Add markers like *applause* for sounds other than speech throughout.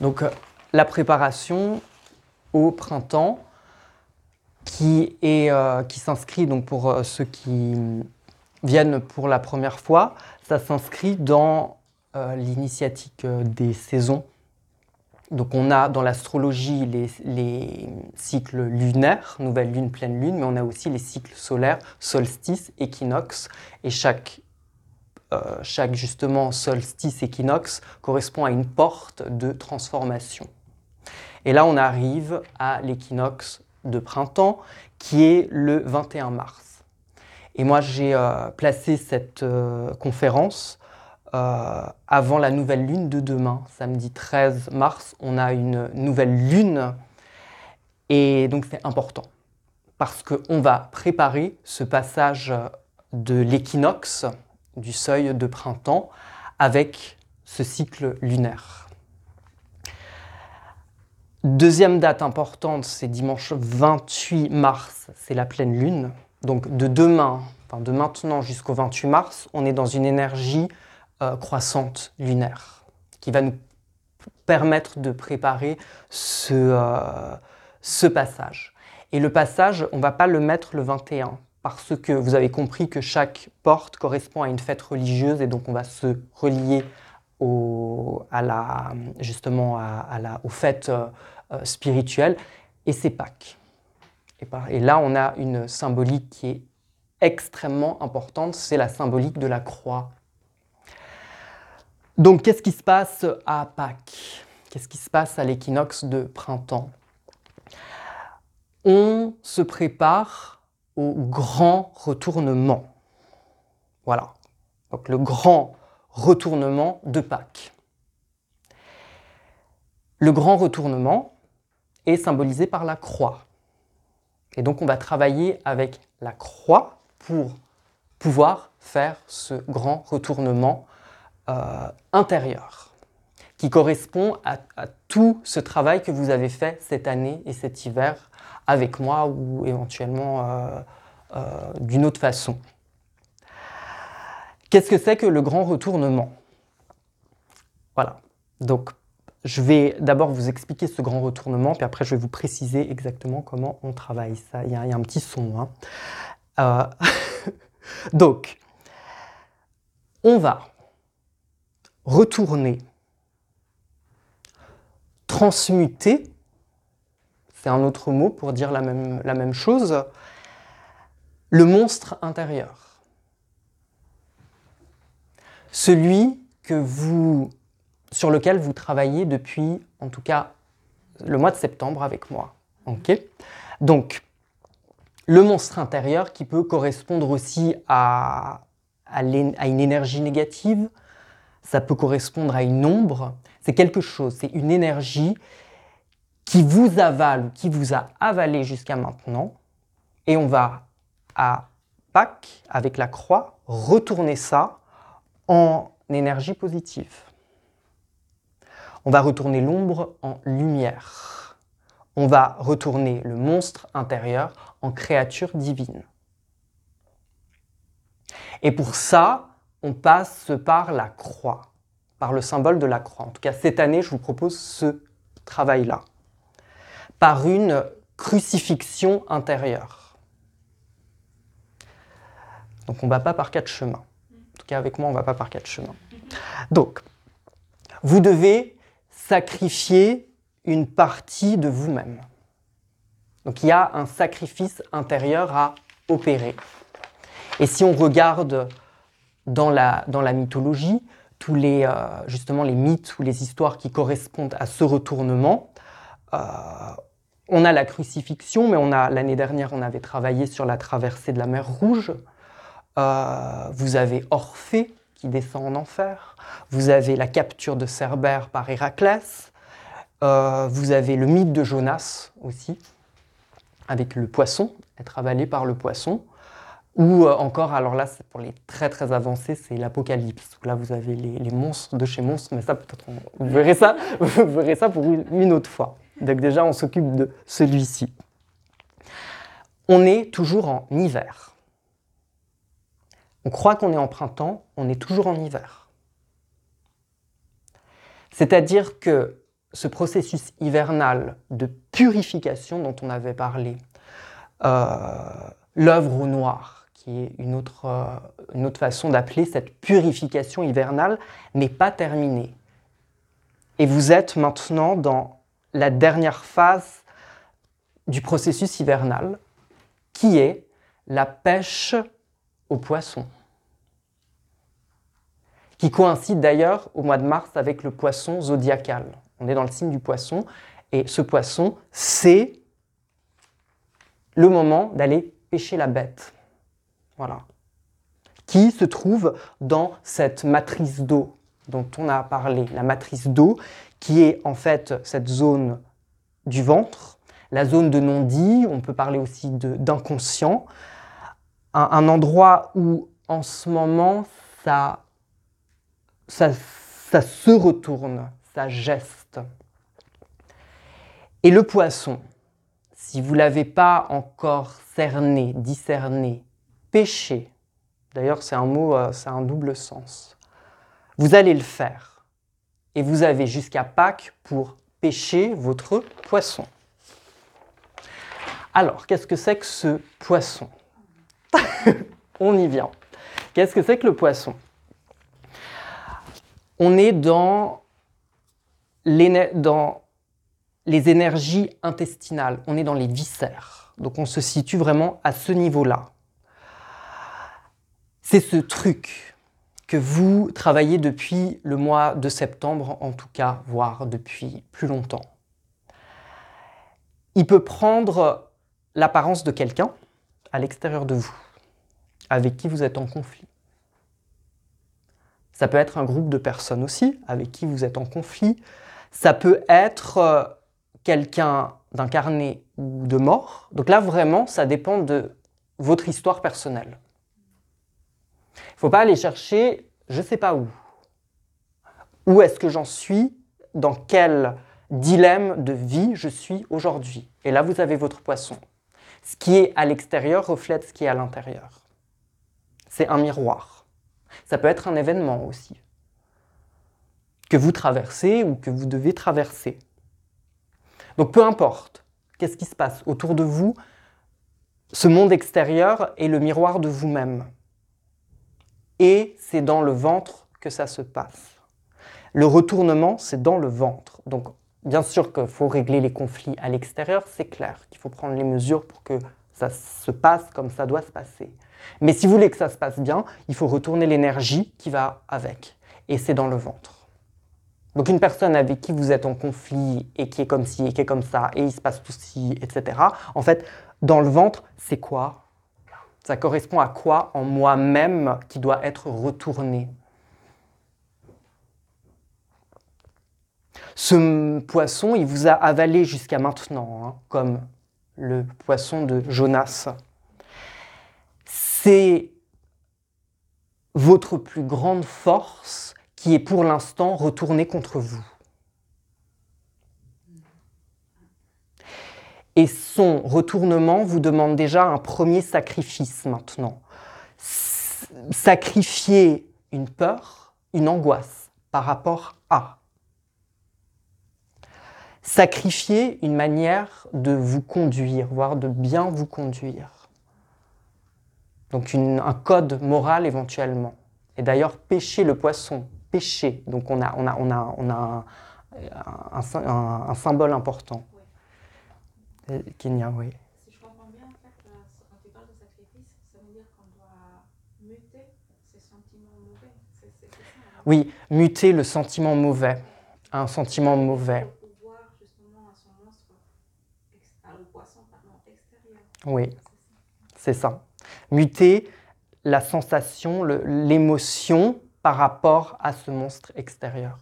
Donc euh, la préparation au printemps qui, euh, s'inscrit donc pour euh, ceux qui viennent pour la première fois, ça s'inscrit dans l'initiatique des saisons. Donc on a dans l'astrologie les, les, cycles lunaires, nouvelle lune, pleine lune, mais on a aussi les cycles solaires, solstice, équinoxe, et chaque euh, chaque justement solstice équinoxe correspond à une porte de transformation. Et là, on arrive à l'équinoxe de printemps qui est le 21 mars. Et moi, j'ai euh, placé cette euh, conférence avant la nouvelle lune de demain, samedi 13 mars. On a une nouvelle lune et donc c'est important parce qu'on va préparer ce passage de l'équinoxe du seuil de printemps avec ce cycle lunaire. Deuxième date importante, c'est dimanche 28 mars, c'est la pleine lune. Donc de demain, de maintenant jusqu'au 28 mars, on est dans une énergie euh, croissante lunaire qui va nous permettre de préparer ce, euh, ce passage. Et le passage, on ne va pas le mettre le 21 parce que vous avez compris que chaque porte correspond à une fête religieuse et donc on va se relier à la, justement à, la, aux fêtes euh, euh, spirituelles et c'est Pâques. Et là, on a une symbolique qui est extrêmement importante, c'est la symbolique de la croix. Donc, qu'est-ce qui se passe à Pâques? Qu'est-ce qui se passe à l'équinoxe de printemps? On se prépare grand retournement. Voilà. Donc le grand retournement de Pâques. Le grand retournement est symbolisé par la croix. Et donc on va travailler avec la croix pour pouvoir faire ce grand retournement euh, intérieur qui correspond à, tout ce travail que vous avez fait cette année et cet hiver avec moi ou éventuellement euh, d'une autre façon. Qu'est-ce que c'est que le grand retournement? Voilà. Donc, je vais d'abord vous expliquer ce grand retournement, puis après je vais vous préciser exactement comment on travaille ça. Il y a, un petit son. Hein. Euh, *laughs* donc, on va retourner, transmuter c'est un autre mot pour dire la même chose, le monstre intérieur. Celui que vous, sur lequel vous travaillez depuis, en tout cas, le mois de septembre avec moi. Donc, le monstre intérieur qui peut correspondre aussi à, une énergie négative, ça peut correspondre à une ombre, c'est quelque chose, c'est une énergie qui vous avale ou qui vous a avalé jusqu'à maintenant. Et on va à Pâques, avec la croix, retourner ça en énergie positive. On va retourner l'ombre en lumière. On va retourner le monstre intérieur en créature divine. Et pour ça, on passe par la croix, par le symbole de la croix. En tout cas, cette année, je vous propose ce travail-là par une crucifixion intérieure. Donc on ne va pas par quatre chemins. En tout cas avec moi, on ne va pas par quatre chemins. Donc, vous devez sacrifier une partie de vous-même. Donc il y a un sacrifice intérieur à opérer. Et si on regarde dans la, mythologie, tous les, euh, justement les mythes ou les histoires qui correspondent à ce retournement, euh, on a la crucifixion, mais l'année dernière, on avait travaillé sur la traversée de la mer Rouge. Euh, vous avez Orphée qui descend en enfer. Vous avez la capture de Cerbère par Héraclès. Euh, vous avez le mythe de Jonas aussi, avec le poisson, être avalé par le poisson. Ou euh, encore, alors là, c'est pour les très très avancés, c'est l'Apocalypse. Là, vous avez les, monstres de chez monstres, mais ça, peut-être, vous verrez ça, *laughs* vous verrez ça pour une autre fois. Donc déjà, on s'occupe de celui-ci. On est toujours en hiver. On croit qu'on est en printemps, on est toujours en hiver. C'est-à-dire que ce processus hivernal de purification dont on avait parlé, euh, l'œuvre au noir, qui est une autre, euh, une autre façon d'appeler cette purification hivernale, n'est pas terminée. Et vous êtes maintenant dans la dernière phase du processus hivernal, qui est la pêche aux poissons, qui coïncide d'ailleurs au mois de mars avec le poisson zodiacal. On est dans le signe du poisson, et ce poisson, c'est le moment d'aller pêcher la bête. Voilà. Qui se trouve dans cette matrice d'eau dont on a parlé, la matrice d'eau, qui est en fait cette zone du ventre, la zone de non-dit, on peut parler aussi d'inconscient, un, endroit où en ce moment ça, se retourne, ça geste. Et le poisson, si vous ne l'avez pas encore cerné, discerné, péché, d'ailleurs c'est un mot, euh, c'est un double sens, vous allez le faire. Et vous avez jusqu'à Pâques pour pêcher votre poisson. Alors, qu'est-ce que c'est que ce poisson? *laughs* On y vient. Qu'est-ce que c'est que le poisson? On est dans, les énergies intestinales, on est dans les viscères. Donc on se situe vraiment à ce niveau-là. C'est ce truc que vous travaillez depuis le mois de septembre, en tout cas, voire depuis plus longtemps. Il peut prendre l'apparence de quelqu'un à l'extérieur de vous, avec qui vous êtes en conflit. Ça peut être un groupe de personnes aussi, avec qui vous êtes en conflit. Ça peut être euh, quelqu'un d'incarné ou de mort. Donc là, vraiment, ça dépend de votre histoire personnelle. Il ne faut pas aller chercher, je ne sais pas où. Où est-ce que j'en suis? Dans quel dilemme de vie je suis aujourd'hui? Et là, vous avez votre poisson. Ce qui est à l'extérieur reflète ce qui est à l'intérieur. C'est un miroir. Ça peut être un événement aussi, que vous traversez ou que vous devez traverser. Donc peu importe, qu'est-ce qui se passe autour de vous, ce monde extérieur est le miroir de vous-même et c'est dans le ventre que ça se passe. Le retournement, c'est dans le ventre. Donc, bien sûr qu'il faut régler les conflits à l'extérieur, c'est clair qu'il faut prendre les mesures pour que ça se passe comme ça doit se passer. Mais si vous voulez que ça se passe bien, il faut retourner l'énergie qui va avec. Et c'est dans le ventre. Donc une personne avec qui vous êtes en conflit et qui est comme ci et qui est comme ça, et il se passe tout ci, etc. En fait, dans le ventre, c'est quoi? Ça correspond à quoi en moi-même qui doit être retourné? Ce poisson, il vous a avalé jusqu'à maintenant, hein, comme le poisson de Jonas. C'est votre plus grande force qui est pour l'instant retournée contre vous. Et son retournement vous demande déjà un premier sacrifice maintenant. Sacrifier une peur, une angoisse par rapport à. Sacrifier une manière de vous conduire, voire de bien vous conduire. Donc un code moral éventuellement. Et d'ailleurs, pêcher le poisson, pêcher. Donc on a, on a, on a, on a un symbole important. Kenya, oui. Si je comprends bien, en fait, euh, quand tu parles de sacrifice, ça veut dire qu'on doit muter ces sentiments mauvais. C'est, c'est, ça, hein? oui, muter le sentiment mauvais. Un sentiment mauvais. Pour pouvoir justement à son monstre, à le poisson, pardon, extérieur. Oui, c'est ça. Muter la sensation, l'émotion par rapport à ce monstre extérieur.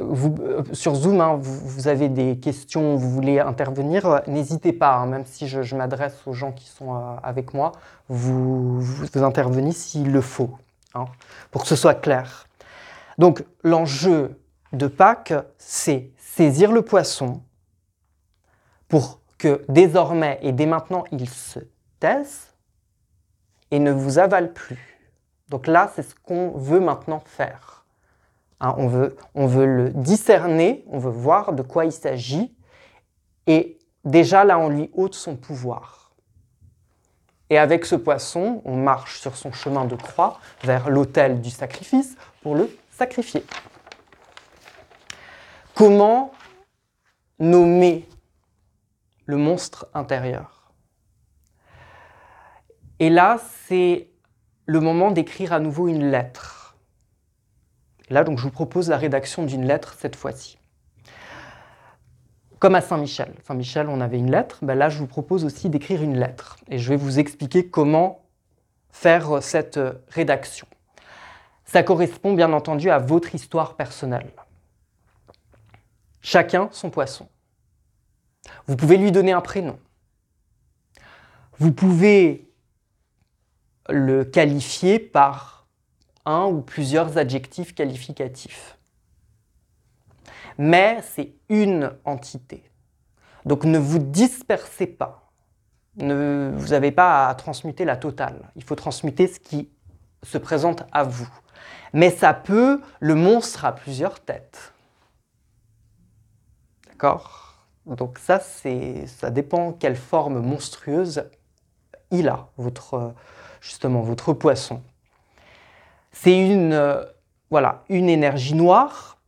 Vous, euh, sur Zoom, hein, vous, avez des questions, vous voulez intervenir, euh, n'hésitez pas, hein, même si je, m'adresse aux gens qui sont euh, avec moi, vous, vous, intervenez s'il le faut, hein, pour que ce soit clair. Donc l'enjeu de Pâques, c'est saisir le poisson pour que désormais et dès maintenant, il se taise et ne vous avale plus. Donc là, c'est ce qu'on veut maintenant faire Hein, on, veut, on veut le discerner, on veut voir de quoi il s'agit, et déjà là, on lui ôte son pouvoir. Et avec ce poisson, on marche sur son chemin de croix vers l'autel du sacrifice pour le sacrifier. Comment nommer le monstre intérieur Et là, c'est le moment d'écrire à nouveau une lettre. Là, donc, je vous propose la rédaction d'une lettre cette fois-ci. Comme à Saint-Michel. Saint-Michel, on avait une lettre. Ben là, je vous propose aussi d'écrire une lettre. Et je vais vous expliquer comment faire cette rédaction. Ça correspond bien entendu à votre histoire personnelle. Chacun son poisson. Vous pouvez lui donner un prénom. Vous pouvez le qualifier par un ou plusieurs adjectifs qualificatifs. Mais c'est une entité. Donc ne vous dispersez pas. Ne, vous n'avez pas à transmuter la totale. Il faut transmuter ce qui se présente à vous. Mais ça peut, le monstre a plusieurs têtes. D'accord? Donc ça, ça dépend quelle forme monstrueuse il a, justement, votre poisson. C'est une, voilà, une énergie noire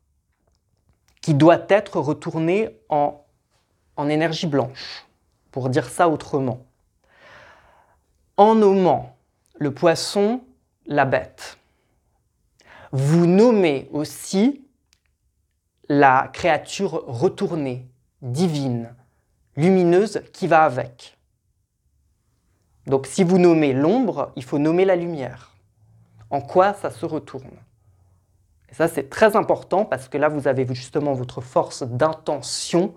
qui doit être retournée en énergie blanche, pour dire ça autrement. En nommant le poisson la bête, vous nommez aussi la créature retournée, divine, lumineuse qui va avec. Donc si vous nommez l'ombre, il faut nommer la lumière. En quoi ça se retourne? Et ça c'est très important parce que là vous avez justement votre force d'intention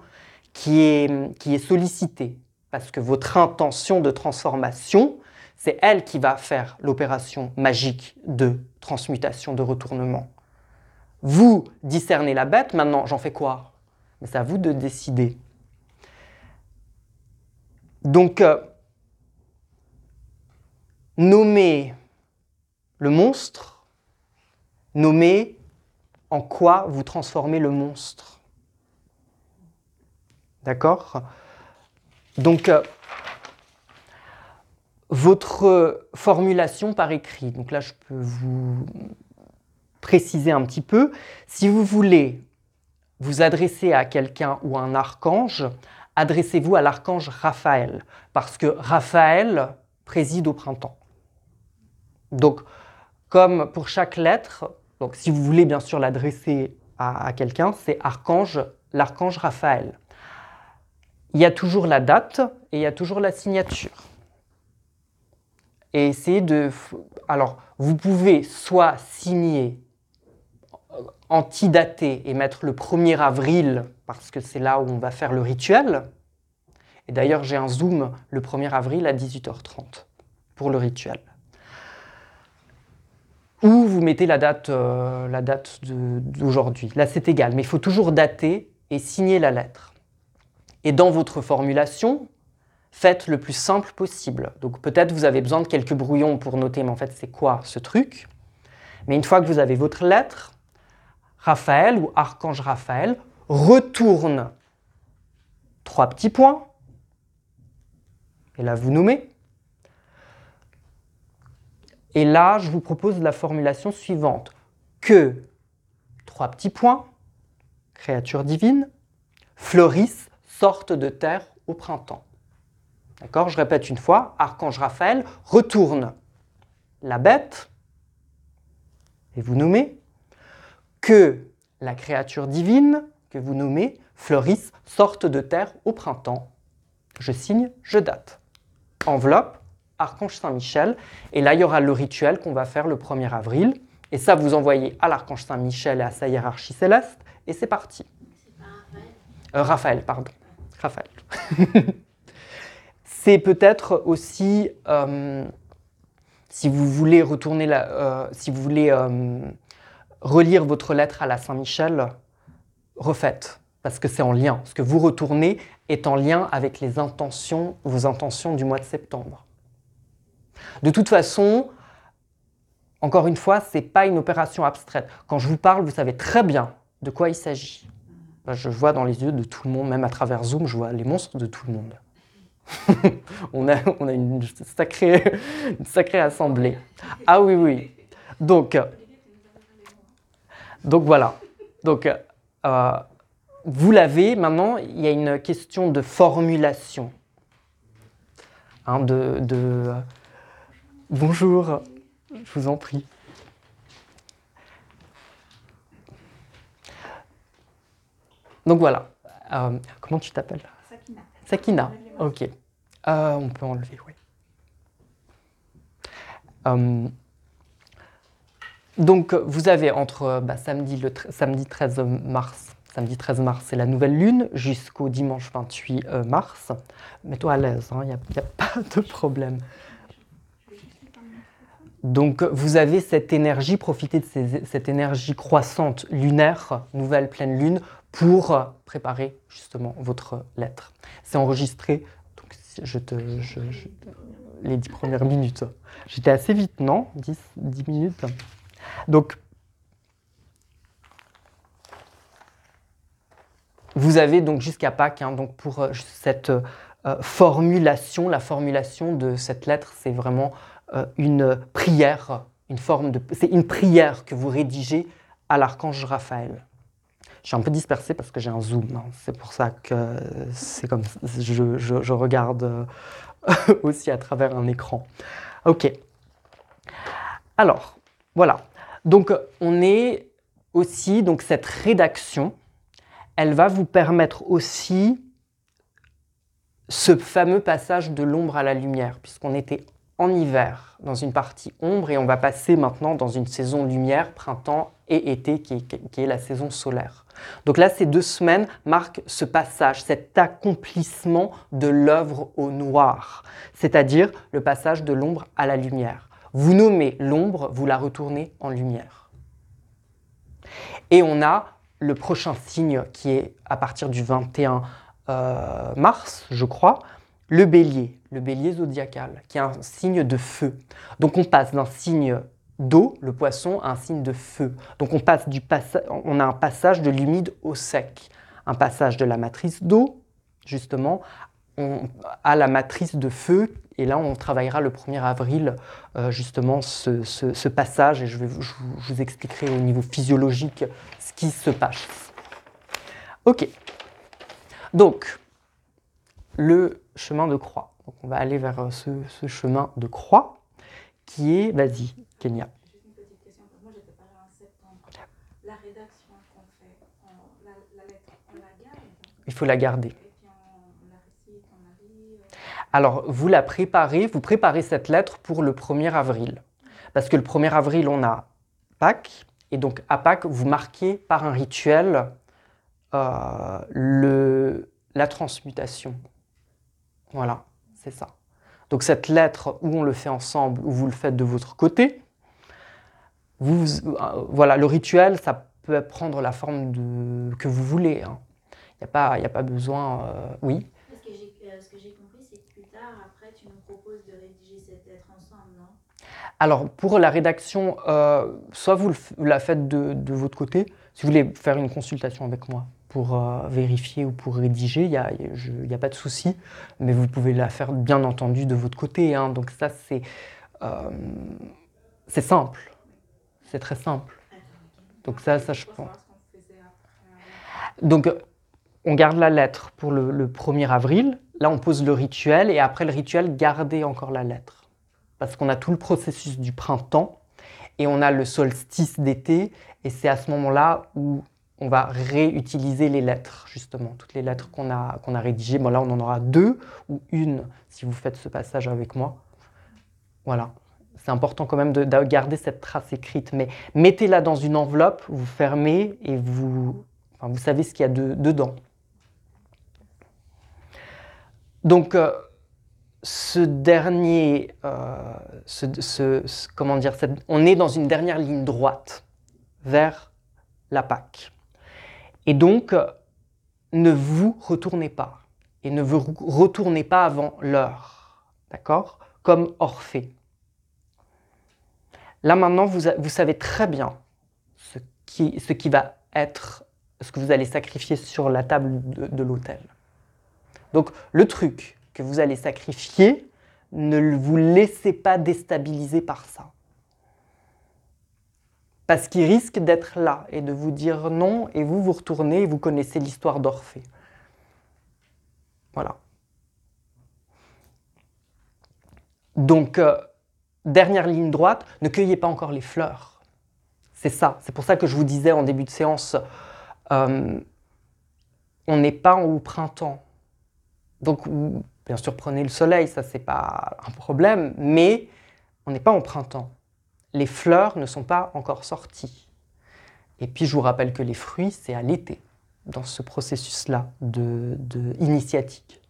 qui est, qui est sollicitée. Parce que votre intention de transformation, c'est elle qui va faire l'opération magique de transmutation, de retournement. Vous discernez la bête, maintenant j'en fais quoi? Mais c'est à vous de décider. Donc, euh, nommer le monstre, nommer en quoi vous transformez le monstre. D'accord? Donc, euh, votre formulation par écrit, donc là je peux vous préciser un petit peu. Si vous voulez vous adresser à quelqu'un ou un archange, adressez-vous à l'archange Raphaël, parce que Raphaël préside au printemps. Donc, comme pour chaque lettre, si vous voulez bien sûr l'adresser à, à quelqu'un, c'est archange, l'archange Raphaël. Il y a toujours la date et il y a toujours la signature. Et essayez de... Alors, vous pouvez soit signer antidater et mettre le 1er avril, parce que c'est là où on va faire le rituel. Et d'ailleurs, j'ai un Zoom le 1er avril à 18h30 pour le rituel. Ou vous mettez la date, euh, la date d'aujourd'hui. Là, c'est égal, mais il faut toujours dater et signer la lettre. Et dans votre formulation, faites le plus simple possible. Donc peut-être vous avez besoin de quelques brouillons pour noter, mais en fait, c'est quoi ce truc? Mais une fois que vous avez votre lettre, Raphaël ou Archange Raphaël retourne trois petits points. Et là, vous nommez. Et là, je vous propose la formulation suivante. Que trois petits points, créature divine, fleurissent, sortent de terre au printemps. D'accord Je répète une fois. Archange Raphaël retourne la bête, et vous nommez que la créature divine que vous nommez fleurisse, sorte de terre au printemps. Je signe, je date. Enveloppe, Archange Saint-Michel, et là il y aura le rituel qu'on va faire le 1er avril, et ça vous envoyez à l'Archange Saint-Michel et à sa hiérarchie céleste, et c'est parti. Euh, Raphaël, pardon. Raphaël. *laughs* c'est peut-être aussi, euh, si vous voulez retourner la, euh, si vous voulez relire votre lettre à la Saint-Michel, refaites, parce que c'est en lien. Ce que vous retournez est en lien avec les intentions, vos intentions du mois de septembre. De toute façon, encore une fois, ce n'est pas une opération abstraite. Quand je vous parle, vous savez très bien de quoi il s'agit. Je vois dans les yeux de tout le monde, même à travers Zoom, je vois les monstres de tout le monde. *laughs* on, a, on a une sacrée, une sacrée assemblée. Ah oui, oui. Donc, donc voilà. Donc, euh, vous l'avez. Maintenant, il y a une question de formulation. Hein, de, de, Bonjour, je vous en prie. Donc voilà. Euh, comment tu t'appelles? Sakina. Sakina. Ok. Euh, on peut enlever, oui. Euh, donc vous avez entre bah, samedi, le samedi 13 mars, samedi 13 mars, c'est la nouvelle lune, jusqu'au dimanche 28 mars. Mets-toi à l'aise, il hein, n'y a, *laughs* pas de problème. Donc vous avez cette énergie, profitez de cette énergie croissante lunaire, nouvelle pleine lune, pour préparer justement votre lettre. C'est enregistré, donc je te, les dix premières minutes. J'étais assez vite, non? 10, 10 minutes? Donc, vous avez donc jusqu'à Pâques hein, donc pour euh, cette euh, formulation, la formulation de cette lettre, c'est vraiment euh, une prière, une forme de, c'est une prière que vous rédigez à l'archange Raphaël. Je suis un peu dispersé parce que j'ai un zoom, hein. c'est pour ça que c'est comme je, je, je regarde *laughs* aussi à travers un écran. Ok. Alors, voilà. Donc, on est aussi, donc cette rédaction, elle va vous permettre aussi ce fameux passage de l'ombre à la lumière, puisqu'on était en hiver dans une partie ombre et on va passer maintenant dans une saison lumière, printemps et été, qui est, qui est la saison solaire. Donc là, ces deux semaines marquent ce passage, cet accomplissement de l'œuvre au noir, c'est-à-dire le passage de l'ombre à la lumière. Vous nommez l'ombre, vous la retournez en lumière. Et on a le prochain signe qui est à partir du 21 euh, mars, je crois, le bélier, le bélier zodiacal, qui est un signe de feu. Donc on passe d'un signe d'eau, le poisson, à un signe de feu. Donc on, passe du on a un passage de l'humide au sec, un passage de la matrice d'eau, justement, on, à la matrice de feu. Et là, on travaillera le 1er avril, euh, justement, ce, ce, ce, passage, et je, vais, je, je vous expliquerai au niveau physiologique ce qui se passe. Ok. Donc, le chemin de croix. Donc on va aller vers ce, ce chemin de croix qui est, vas-y, Kenya. Juste une petite question. Moi, j'étais pas là en septembre. La rédaction qu'on fait, on, la, la, lettre, on la garde? Il faut la garder. Et puis on, on la récite, on la lit. euh, Alors, vous la préparez, vous préparez cette lettre pour le 1er avril. Parce que le 1er avril, on a Pâques. Et donc, à Pâques, vous marquez par un rituel euh, la transmutation. Voilà, c'est ça. Donc cette lettre, où on le fait ensemble, ou vous le faites de votre côté, euh, voilà, le rituel, ça peut prendre la forme de, que vous voulez. Il hein. n'y a, pas- besoin... euh, oui compris, c'est que plus tard, après, tu nous proposes de rédiger cette lettre ensemble, non Alors, pour la rédaction, euh, soit vous, la faites de, votre côté, si vous voulez faire une consultation avec moi pour euh, vérifier ou pour rédiger, il n'y a, pas de souci, mais vous pouvez la faire bien entendu de votre côté. hein. donc ça, c'est euh, c'est simple. C'est très simple. Donc ça, ça je pense. Donc, on garde la lettre pour le, le 1er avril. Là, on pose le rituel et après le rituel, gardez encore la lettre. Parce qu'on a tout le processus du printemps et on a le solstice d'été. Et c'est à ce moment-là où on va réutiliser les lettres, justement, toutes les lettres qu'on a, qu'on a rédigées. Bon, là, on en aura deux ou une si vous faites ce passage avec moi. Voilà. C'est important quand même de, de garder cette trace écrite. Mais mettez-la dans une enveloppe, vous fermez et vous, vous savez ce qu'il y a de- dedans. Donc, euh, ce dernier, euh, comment dire, on est dans une dernière ligne droite vers la Pâque. Et donc, ne vous retournez pas. Et ne vous retournez pas avant l'heure. D'accord? Comme Orphée. Là maintenant, vous, vous savez très bien ce qui, va être, ce que vous allez sacrifier sur la table de l'autel. Donc le truc que vous allez sacrifier, ne vous laissez pas déstabiliser par ça. Parce qu'il risque d'être là et de vous dire non, et vous vous retournez et vous connaissez l'histoire d'Orphée. Voilà. Donc, euh, dernière ligne droite, ne cueillez pas encore les fleurs. C'est ça. C'est pour ça que je vous disais en début de séance, euh, on n'est pas au printemps. Donc, bien sûr, prenez le soleil, ça c'est pas un problème, mais on n'est pas en printemps. Les fleurs ne sont pas encore sorties. Et puis, je vous rappelle que les fruits, c'est à l'été, dans ce processus-là de, de initiatique.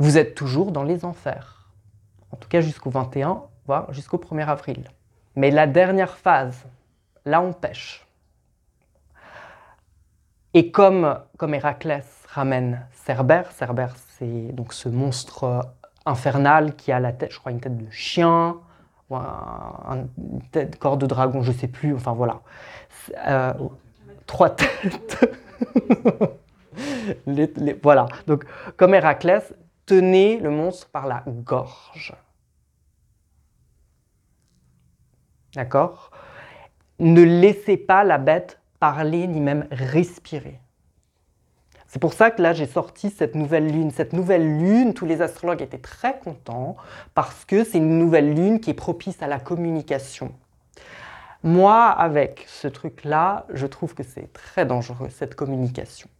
Vous êtes toujours dans les enfers, en tout cas jusqu'au 21, voire jusqu'au 1er avril. Mais la dernière phase, là on pêche. Et comme, comme Héraclès ramène Cerbère, Cerbère c'est donc ce monstre infernal qui a la tête, je crois une tête de chien, ou un, un- une tête, corps de dragon, je sais plus, enfin voilà. Euh, trois têtes. *laughs* Voilà, donc comme Héraclès, tenez le monstre par la gorge. D'accord? Ne laissez pas la bête parler ni même respirer. C'est pour ça que là, j'ai sorti cette nouvelle lune. Cette nouvelle lune, tous les astrologues étaient très contents parce que c'est une nouvelle lune qui est propice à la communication. Moi, avec ce truc-là, je trouve que c'est très dangereux, cette communication.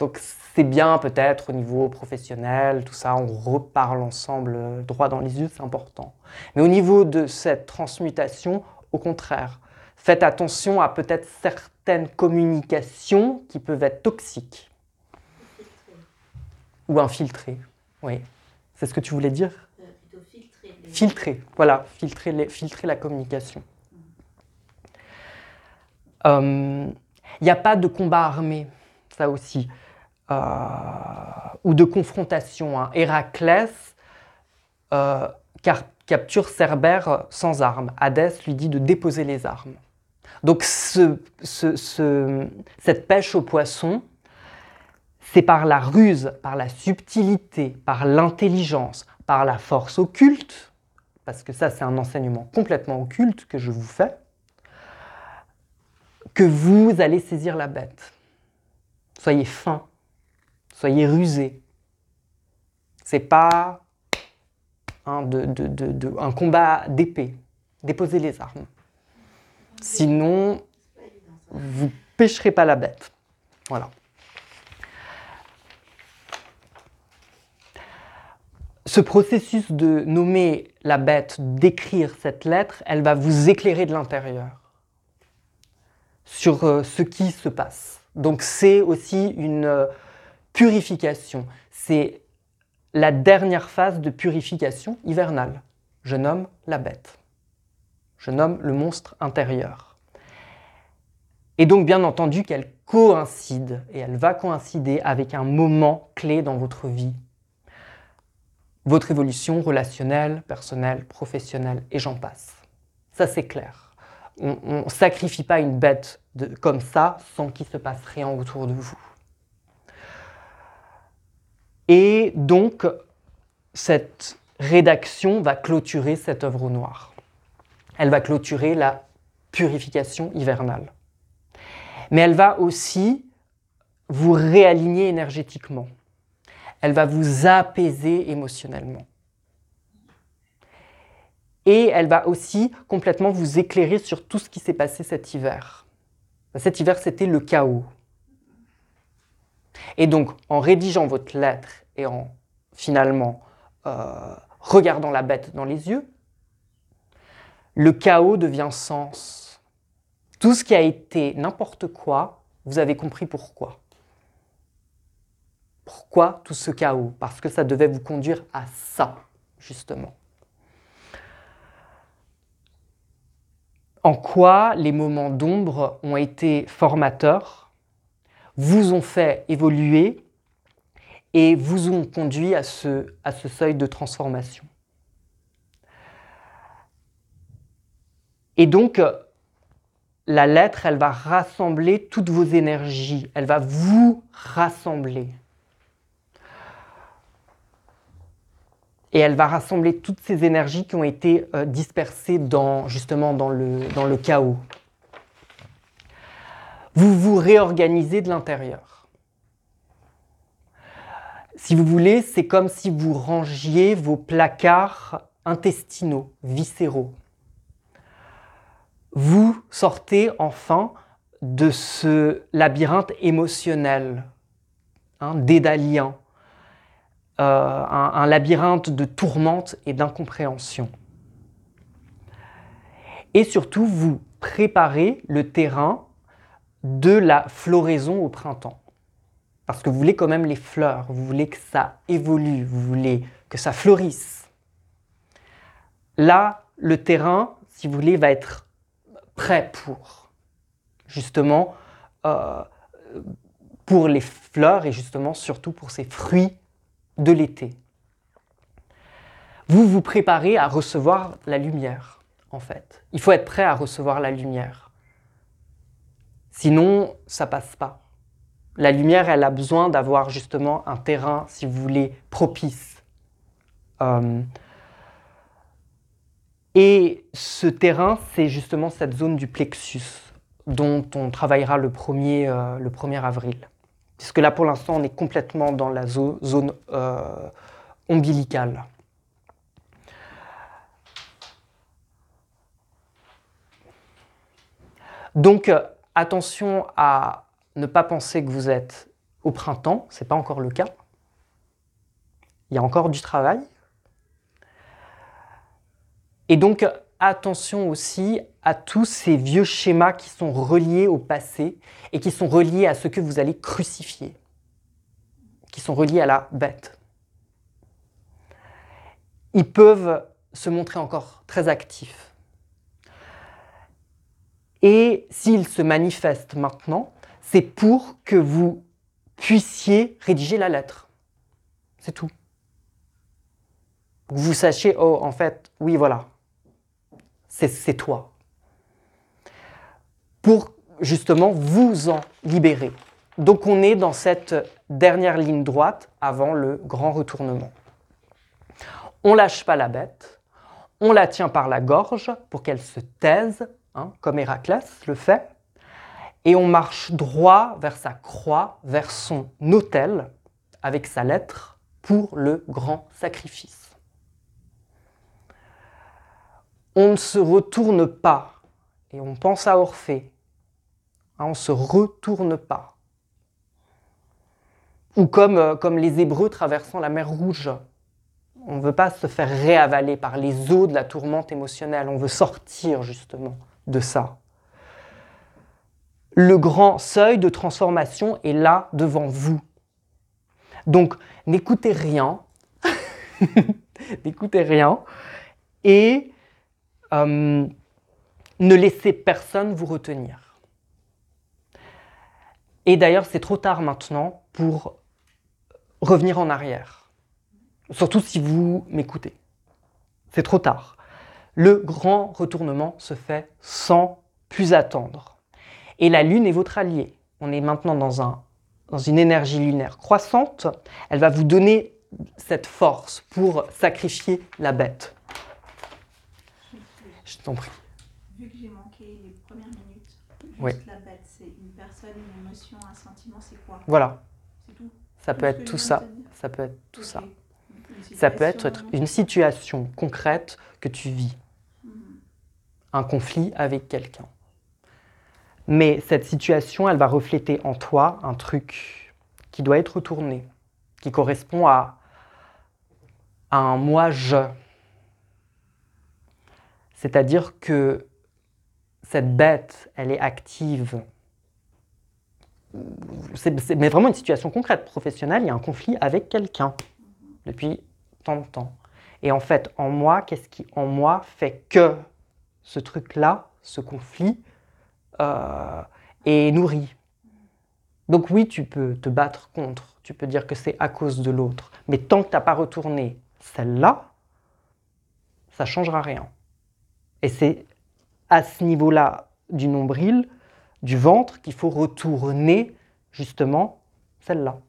Donc c'est bien peut-être au niveau professionnel, tout ça, on reparle ensemble euh, droit dans les yeux, c'est important. Mais au niveau de cette transmutation, au contraire, faites attention à peut-être certaines communications qui peuvent être toxiques ou infiltrées. Oui, c'est ce que tu voulais dire? Euh, plutôt filtrer. Filtrer, voilà, filtrer, les- filtrer la communication. Il n'y a pas de combat armé, ça aussi, euh, ou de confrontation. hein. Héraclès euh, capture Cerbère sans armes. Hadès lui dit de déposer les armes. Donc ce- ce- ce- cette pêche au poisson, c'est par la ruse, par la subtilité, par l'intelligence, par la force occulte, parce que ça c'est un enseignement complètement occulte que je vous fais, que vous allez saisir la bête. Soyez fin, soyez rusé. C'est pas un combat d'épée. Déposez les armes. Sinon, vous pêcherez pas la bête. Voilà. Ce processus de nommer la bête, d'écrire cette lettre, elle va vous éclairer de l'intérieur sur euh, ce qui se passe. Donc c'est aussi une euh, purification. C'est la dernière phase de purification hivernale. Je nomme la bête. Je nomme le monstre intérieur. Et donc, bien entendu, qu'elle coïncide, et elle va coïncider avec un moment clé dans votre vie. Votre évolution relationnelle, personnelle, professionnelle, et j'en passe. Ça, c'est clair. On ne sacrifie pas une bête comme ça sans qu'il se passe rien autour de vous. Et donc, cette rédaction va clôturer cette œuvre noire. Elle va clôturer la purification hivernale. Mais elle va aussi vous réaligner énergétiquement. Elle va vous apaiser émotionnellement. Et elle va aussi complètement vous éclairer sur tout ce qui s'est passé cet hiver. Cet hiver, c'était le chaos. Et donc, en rédigeant votre lettre et en finalement euh, regardant la bête dans les yeux, le chaos devient sens. Tout ce qui a été n'importe quoi, vous avez compris pourquoi. Pourquoi tout ce chaos? Parce que ça devait vous conduire à ça, justement. En quoi les moments d'ombre ont été formateurs, vous ont fait évoluer et vous ont conduit à ce, seuil de transformation? Et donc, euh, la lettre, elle va rassembler toutes vos énergies, elle va vous rassembler. Et elle va rassembler toutes ces énergies qui ont été euh, dispersées justement dans le chaos. Vous vous réorganisez de l'intérieur. Si vous voulez, c'est comme si vous rangiez vos placards intestinaux, viscéraux. Vous sortez enfin de ce labyrinthe émotionnel, hein, dédalien, euh, un, un labyrinthe de tourmente et d'incompréhension. Et surtout, vous préparez le terrain de la floraison au printemps. Parce que vous voulez quand même les fleurs, vous voulez que ça évolue, vous voulez que ça fleurisse. Là, le terrain, si vous voulez, va être prêt pour, justement, euh, pour les fleurs et justement surtout pour ces fruits de l'été. Vous vous préparez à recevoir la lumière, en fait. Il faut être prêt à recevoir la lumière. Sinon, ça passe pas. La lumière, elle a besoin d'avoir justement un terrain, si vous voulez, propice. Euh, et ce terrain, c'est justement cette zone du plexus dont on travaillera le 1er, euh, le 1er avril. Puisque là, pour l'instant, on est complètement dans la zo- zone euh, ombilicale. Donc, euh, attention à ne pas penser que vous êtes au printemps, ce n'est pas encore le cas. Il y a encore du travail. Et donc, attention aussi à tous ces vieux schémas qui sont reliés au passé et qui sont reliés à ce que vous allez crucifier, qui sont reliés à la bête. Ils peuvent se montrer encore très actifs. Et s'ils se manifestent maintenant, c'est pour que vous puissiez rédiger la lettre. C'est tout. Vous sachiez, oh, en fait, oui, voilà, c'est toi. Pour justement vous en libérer. Donc on est dans cette dernière ligne droite avant le grand retournement. On lâche pas la bête, on la tient par la gorge pour qu'elle se taise, hein, comme Héraclès le fait, et on marche droit vers sa croix, vers son autel, avec sa lettre, pour le grand sacrifice. On ne se retourne pas, et on pense à Orphée, Hein, on ne se retourne pas. Ou comme, euh, comme les Hébreux traversant la mer Rouge. On ne veut pas se faire réavaler par les eaux de la tourmente émotionnelle, on veut sortir justement de ça. Le grand seuil de transformation est là devant vous. Donc n'écoutez rien, *laughs* n'écoutez rien, et euh, ne laissez personne vous retenir. Et d'ailleurs, c'est trop tard maintenant pour revenir en arrière. Surtout si vous m'écoutez. C'est trop tard. Le grand retournement se fait sans plus attendre. Et la Lune est votre allié. On est maintenant dans, un, dans une énergie lunaire croissante. Elle va vous donner cette force pour sacrifier la bête. Je t'en prie. Vu que j'ai manqué les premières minutes, juste Oui. la bête, c'est une personne, une émotion, un sentiment, c'est quoi? Voilà, C'est tout ça peut être tout ça. Ça peut être tout ça. Ça peut être situation, une situation concrète que tu vis, Mhm. un conflit avec quelqu'un. Mais cette situation, elle va refléter en toi un truc qui doit être retourné, qui correspond à, à un moi-je. C'est-à-dire que cette bête, elle est active. Mais vraiment une situation concrète, professionnelle, il y a un conflit avec quelqu'un depuis tant de temps. Et en fait, en moi, qu'est-ce qui en moi fait que ce truc-là, ce conflit, euh, est nourri? Donc oui, tu peux te battre contre, tu peux dire que c'est à cause de l'autre, mais tant que tu n'as pas retourné celle-là, ça ne changera rien. Et c'est à ce niveau-là du nombril, du ventre, qu'il faut retourner justement celle-là.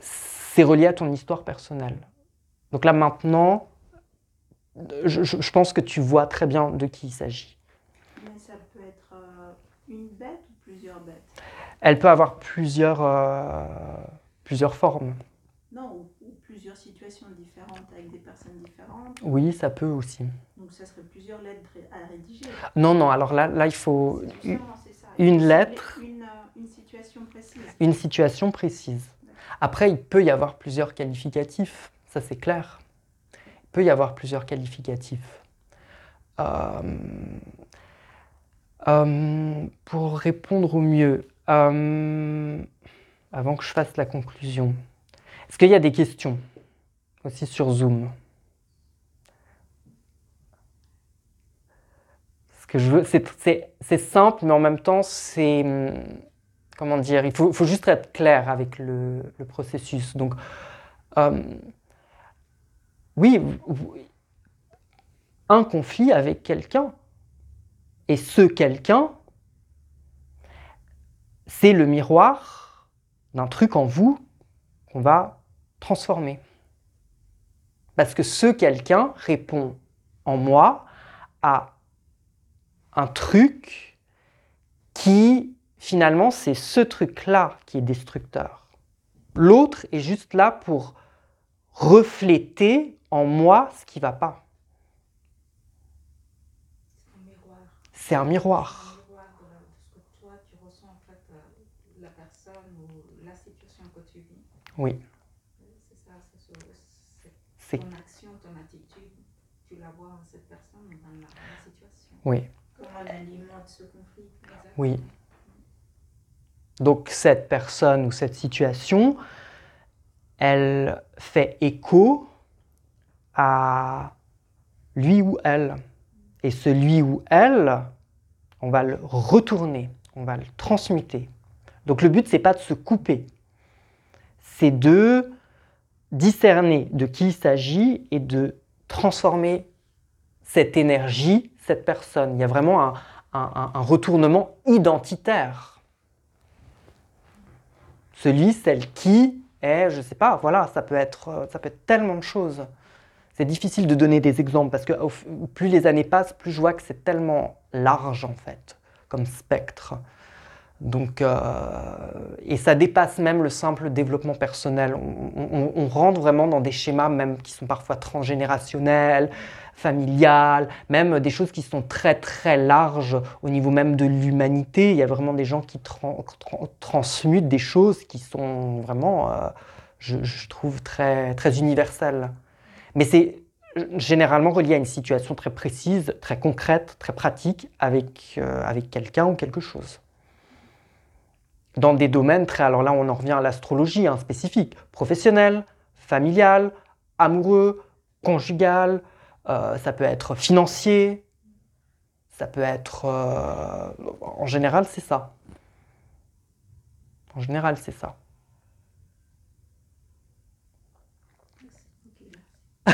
C'est relié à ton histoire personnelle. Donc là maintenant, je, je- je pense que tu vois très bien de qui il s'agit. Mais ça peut être euh, une bête ou plusieurs bêtes? Elle peut avoir plusieurs, euh, plusieurs formes. Non, situations différentes avec des personnes différentes. Oui, ça peut aussi. Donc ça serait plusieurs lettres à rédiger. Non, non, alors là, là il faut une lettre. Une, euh, une situation précise. une situation précise. Après, il peut y avoir plusieurs qualificatifs, ça c'est clair. Il peut y avoir plusieurs qualificatifs. Euh, euh, pour répondre au mieux, euh, avant que je fasse la conclusion, est-ce qu'il y a des questions? Aussi sur Zoom c'est- simple, mais en même temps, c'est comment dire, il faut, juste être clair avec le, processus. Donc, euh, oui, un conflit avec quelqu'un, et ce quelqu'un, c'est le miroir d'un truc en vous qu'on va transformer. Parce que ce quelqu'un répond en moi à un truc qui, finalement, c'est ce truc-là qui est destructeur. L'autre est juste là pour refléter en moi ce qui ne va pas. C'est un miroir. Oui. Euh, C'est ça, c'est ce- c'est ton action, ton attitude. Tu la vois en cette personne dans la, la situation. oui, Comment on alimente ce conflit Exactement. oui. Donc cette personne ou cette situation, elle fait écho à lui ou elle. Et ce lui ou elle, on va le retourner, on va le transmuter. Donc le but, c'est pas de se couper, c'est de discerner de qui il s'agit et de transformer cette énergie, cette personne. Il y a vraiment un, retournement identitaire. Celui, celle qui est, je sais pas, voilà, ça peut être, euh, ça peut être tellement de choses. C'est difficile de donner des exemples parce que plus les années passent, plus je vois que c'est tellement large en fait, comme spectre. Donc, euh, et ça dépasse même le simple développement personnel. On, rentre vraiment dans des schémas même qui sont parfois transgénérationnels, familiales, même des choses qui sont très très larges au niveau même de l'humanité. Il y a vraiment des gens qui tran- tran- transmutent des choses qui sont vraiment, euh, je, je trouve, très, très universelles. Mais c'est généralement relié à une situation très précise, très concrète, très pratique avec, euh, avec quelqu'un ou quelque chose. Dans des domaines très, alors là on en revient à l'astrologie hein, spécifique, professionnel, familial, amoureux, conjugal, euh, ça peut être financier, ça peut être... euh, en général c'est ça. En général c'est ça. *laughs*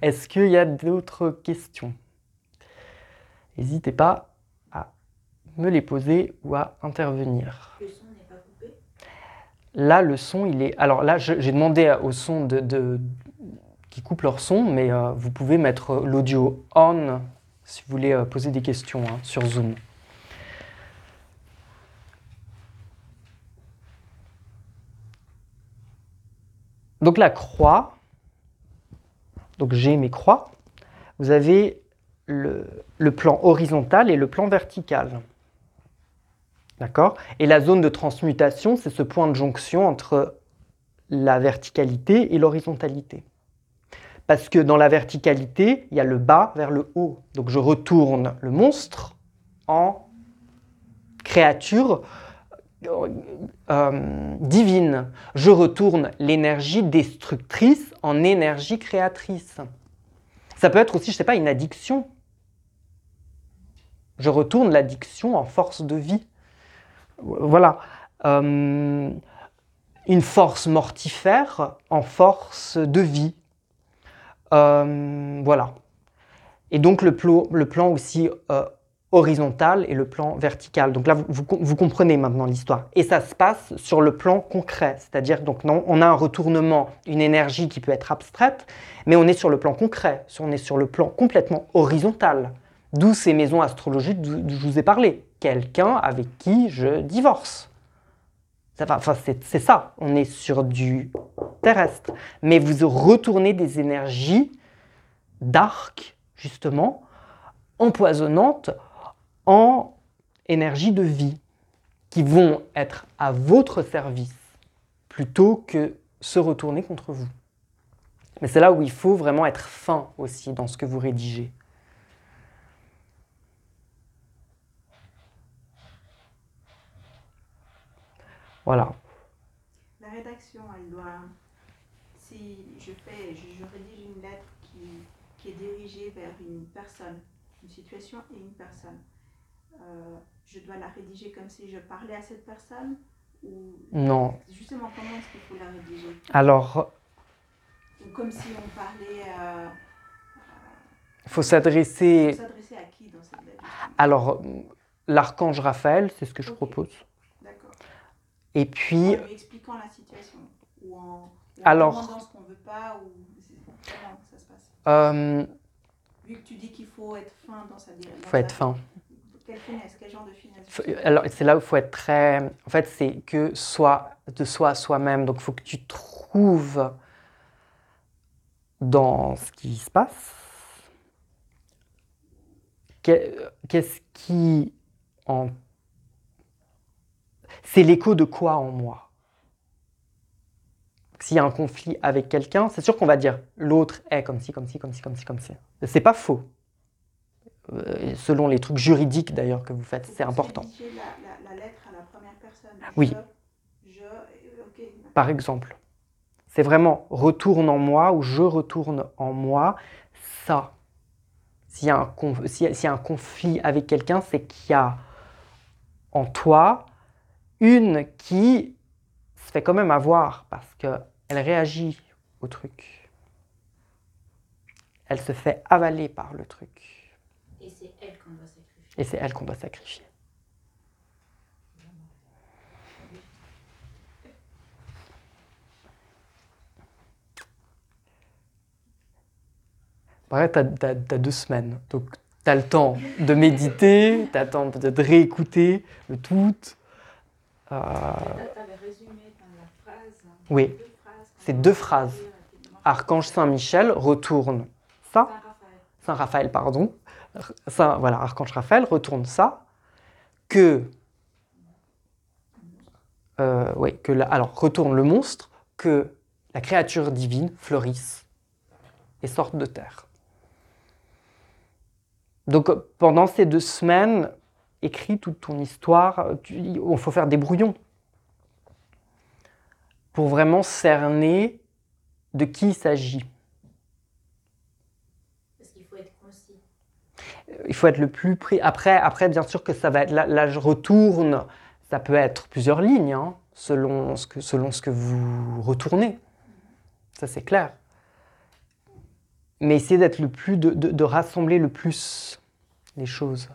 Est-ce qu'il y a d'autres questions? N'hésitez pas me les poser ou à intervenir. Le son n'est pas coupé? Là, le son, il est. Alors là, j'ai demandé au son de, de- qui coupe leur son, mais euh, vous pouvez mettre l'audio on si vous voulez euh, poser des questions hein, sur Zoom. Donc la croix, donc j'ai mes croix, vous avez le, le plan horizontal et le plan vertical. D'accord? Et la zone de transmutation, c'est ce point de jonction entre la verticalité et l'horizontalité. Parce que dans la verticalité, il y a le bas vers le haut. Donc je retourne le monstre en créature euh, divine. Je retourne l'énergie destructrice en énergie créatrice. Ça peut être aussi, je ne sais pas, une addiction. Je retourne l'addiction en force de vie. Voilà. Euh, une force mortifère en force de vie. Euh, voilà. Et donc le, plan aussi euh, horizontal et le plan vertical. Donc là, vous, vous com- vous comprenez maintenant l'histoire. Et ça se passe sur le plan concret, c'est-à-dire donc non, on a un retournement, une énergie qui peut être abstraite, mais on est sur le plan concret, on est sur le plan complètement horizontal. D'où ces maisons astrologiques d'où je vous ai parlé. Quelqu'un avec qui je divorce. Enfin, c'est c'est ça, on est sur du terrestre. Mais vous retournez des énergies d'arc, justement, empoisonnantes en énergie de vie, qui vont être à votre service plutôt que se retourner contre vous. Mais c'est là où il faut vraiment être fin aussi dans ce que vous rédigez. Voilà. La rédaction, elle doit. Si je fais, je, je rédige une lettre qui, qui est dirigée vers une personne, une situation et une personne, euh, je dois la rédiger comme si je parlais à cette personne ou Non. justement comment est-ce qu'il faut la rédiger? Alors, Ou comme si on parlait euh, il faut s'adresser. faut s'adresser à qui dans cette lettre? Alors, l'archange Raphaël, c'est ce que je propose. Et En puis, lui expliquant la situation ou en, ou en Alors- demandant ce qu'on veut pas ou comment ça se passe euh, Vu que tu dis qu'il faut être fin dans sa direction. faut être fin. Quelle finesse, quel genre de finesse Faut- Alors, c'est là où il faut être très. En fait, c'est que soi, de soi à soi-même. Donc, il faut que tu trouves dans ce qui se passe. que- Qu'est-ce qui en. C'est l'écho de quoi en moi? S'il y a un conflit avec quelqu'un, c'est sûr qu'on va dire l'autre est comme ci, comme ci, comme ci, comme ci, comme ci. C'est pas faux. Euh, selon les trucs juridiques d'ailleurs que vous faites, c'est important. La, la, la lettre à la première personne. Oui. Je, je, euh, par exemple. C'est vraiment retourne en moi ou je retourne en moi ça. Y s'il y a un conflit avec quelqu'un, c'est qu'il y a en toi une qui se fait quand même avoir parce qu'elle réagit au truc. Elle se fait avaler par le truc. Et c'est elle qu'on doit sacrifier. Et c'est elle qu'on doit sacrifier. T'as- t'as deux semaines. Donc, t'as le temps de méditer, t'as le temps peut-être de réécouter le tout. Euh. Oui. C'est deux phrases. Archange Saint-Michel retourne ça. Saint-Raphaël. Saint Raphaël, pardon. Saint, voilà, Archange Raphaël retourne ça. Que. euh, oui, que la- alors, retourne le monstre, que la créature divine fleurisse et sorte de terre. Donc, pendant ces deux semaines, écris toute ton histoire. Il faut faire des brouillons pour vraiment cerner de qui il s'agit. Parce qu'il faut être concis. il faut être le plus près. Après, après, bien sûr que ça va être. Là, là, je retourne. Ça peut être plusieurs lignes, hein, selon, ce que, selon ce que vous retournez. Ça, c'est clair. Mais essayez d'être le plus. De, de- de rassembler le plus les choses.